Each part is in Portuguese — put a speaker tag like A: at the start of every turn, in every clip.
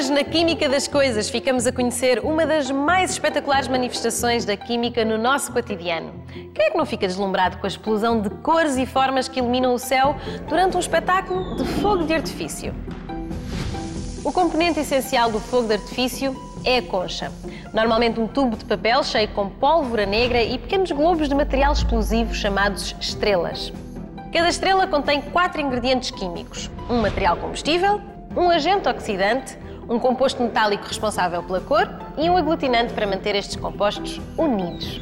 A: Hoje, na Química das Coisas, ficamos a conhecer uma das mais espetaculares manifestações da química no nosso cotidiano. Quem é que não fica deslumbrado com a explosão de cores e formas que iluminam o céu durante um espetáculo de fogo de artifício? O componente essencial do fogo de artifício é a concha. Normalmente um tubo de papel cheio com pólvora negra e pequenos globos de material explosivo chamados estrelas. Cada estrela contém quatro ingredientes químicos: um material combustível, um agente oxidante, um composto metálico responsável pela cor e um aglutinante para manter estes compostos unidos.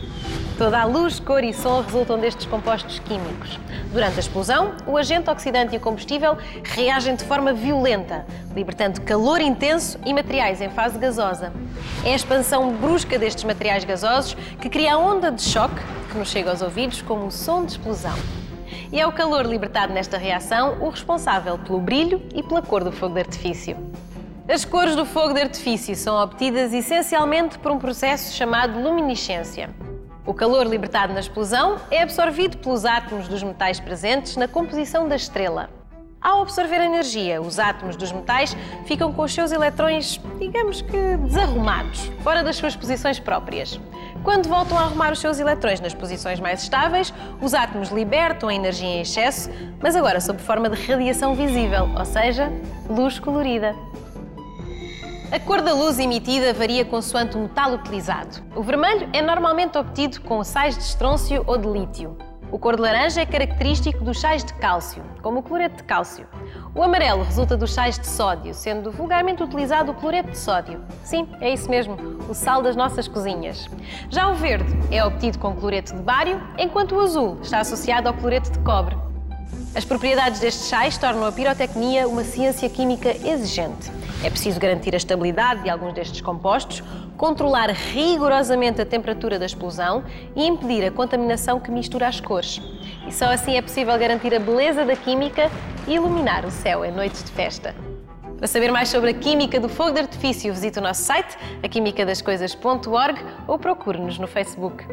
A: Toda a luz, cor e som resultam destes compostos químicos. Durante a explosão, o agente oxidante e o combustível reagem de forma violenta, libertando calor intenso e materiais em fase gasosa. É a expansão brusca destes materiais gasosos que cria a onda de choque que nos chega aos ouvidos como o som de explosão. E é o calor libertado nesta reação o responsável pelo brilho e pela cor do fogo de artifício. As cores do fogo de artifício são obtidas essencialmente por um processo chamado luminescência. O calor libertado na explosão é absorvido pelos átomos dos metais presentes na composição da estrela. Ao absorver energia, os átomos dos metais ficam com os seus eletrões, digamos que desarrumados, fora das suas posições próprias. Quando voltam a arrumar os seus eletrões nas posições mais estáveis, os átomos libertam a energia em excesso, mas agora sob forma de radiação visível, ou seja, luz colorida. A cor da luz emitida varia consoante o metal utilizado. O vermelho é normalmente obtido com sais de estrôncio ou de lítio. O cor de laranja é característico dos sais de cálcio, como o cloreto de cálcio. O amarelo resulta dos sais de sódio, sendo vulgarmente utilizado o cloreto de sódio. Sim, é isso mesmo, o sal das nossas cozinhas. Já o verde é obtido com cloreto de bário, enquanto o azul está associado ao cloreto de cobre. As propriedades destes sais tornam a pirotecnia uma ciência química exigente. É preciso garantir a estabilidade de alguns destes compostos, controlar rigorosamente a temperatura da explosão e impedir a contaminação que mistura as cores. E só assim é possível garantir a beleza da química e iluminar o céu em noites de festa. Para saber mais sobre a química do fogo de artifício, visite o nosso site, aquimicadascoisas.org ou procure-nos no Facebook.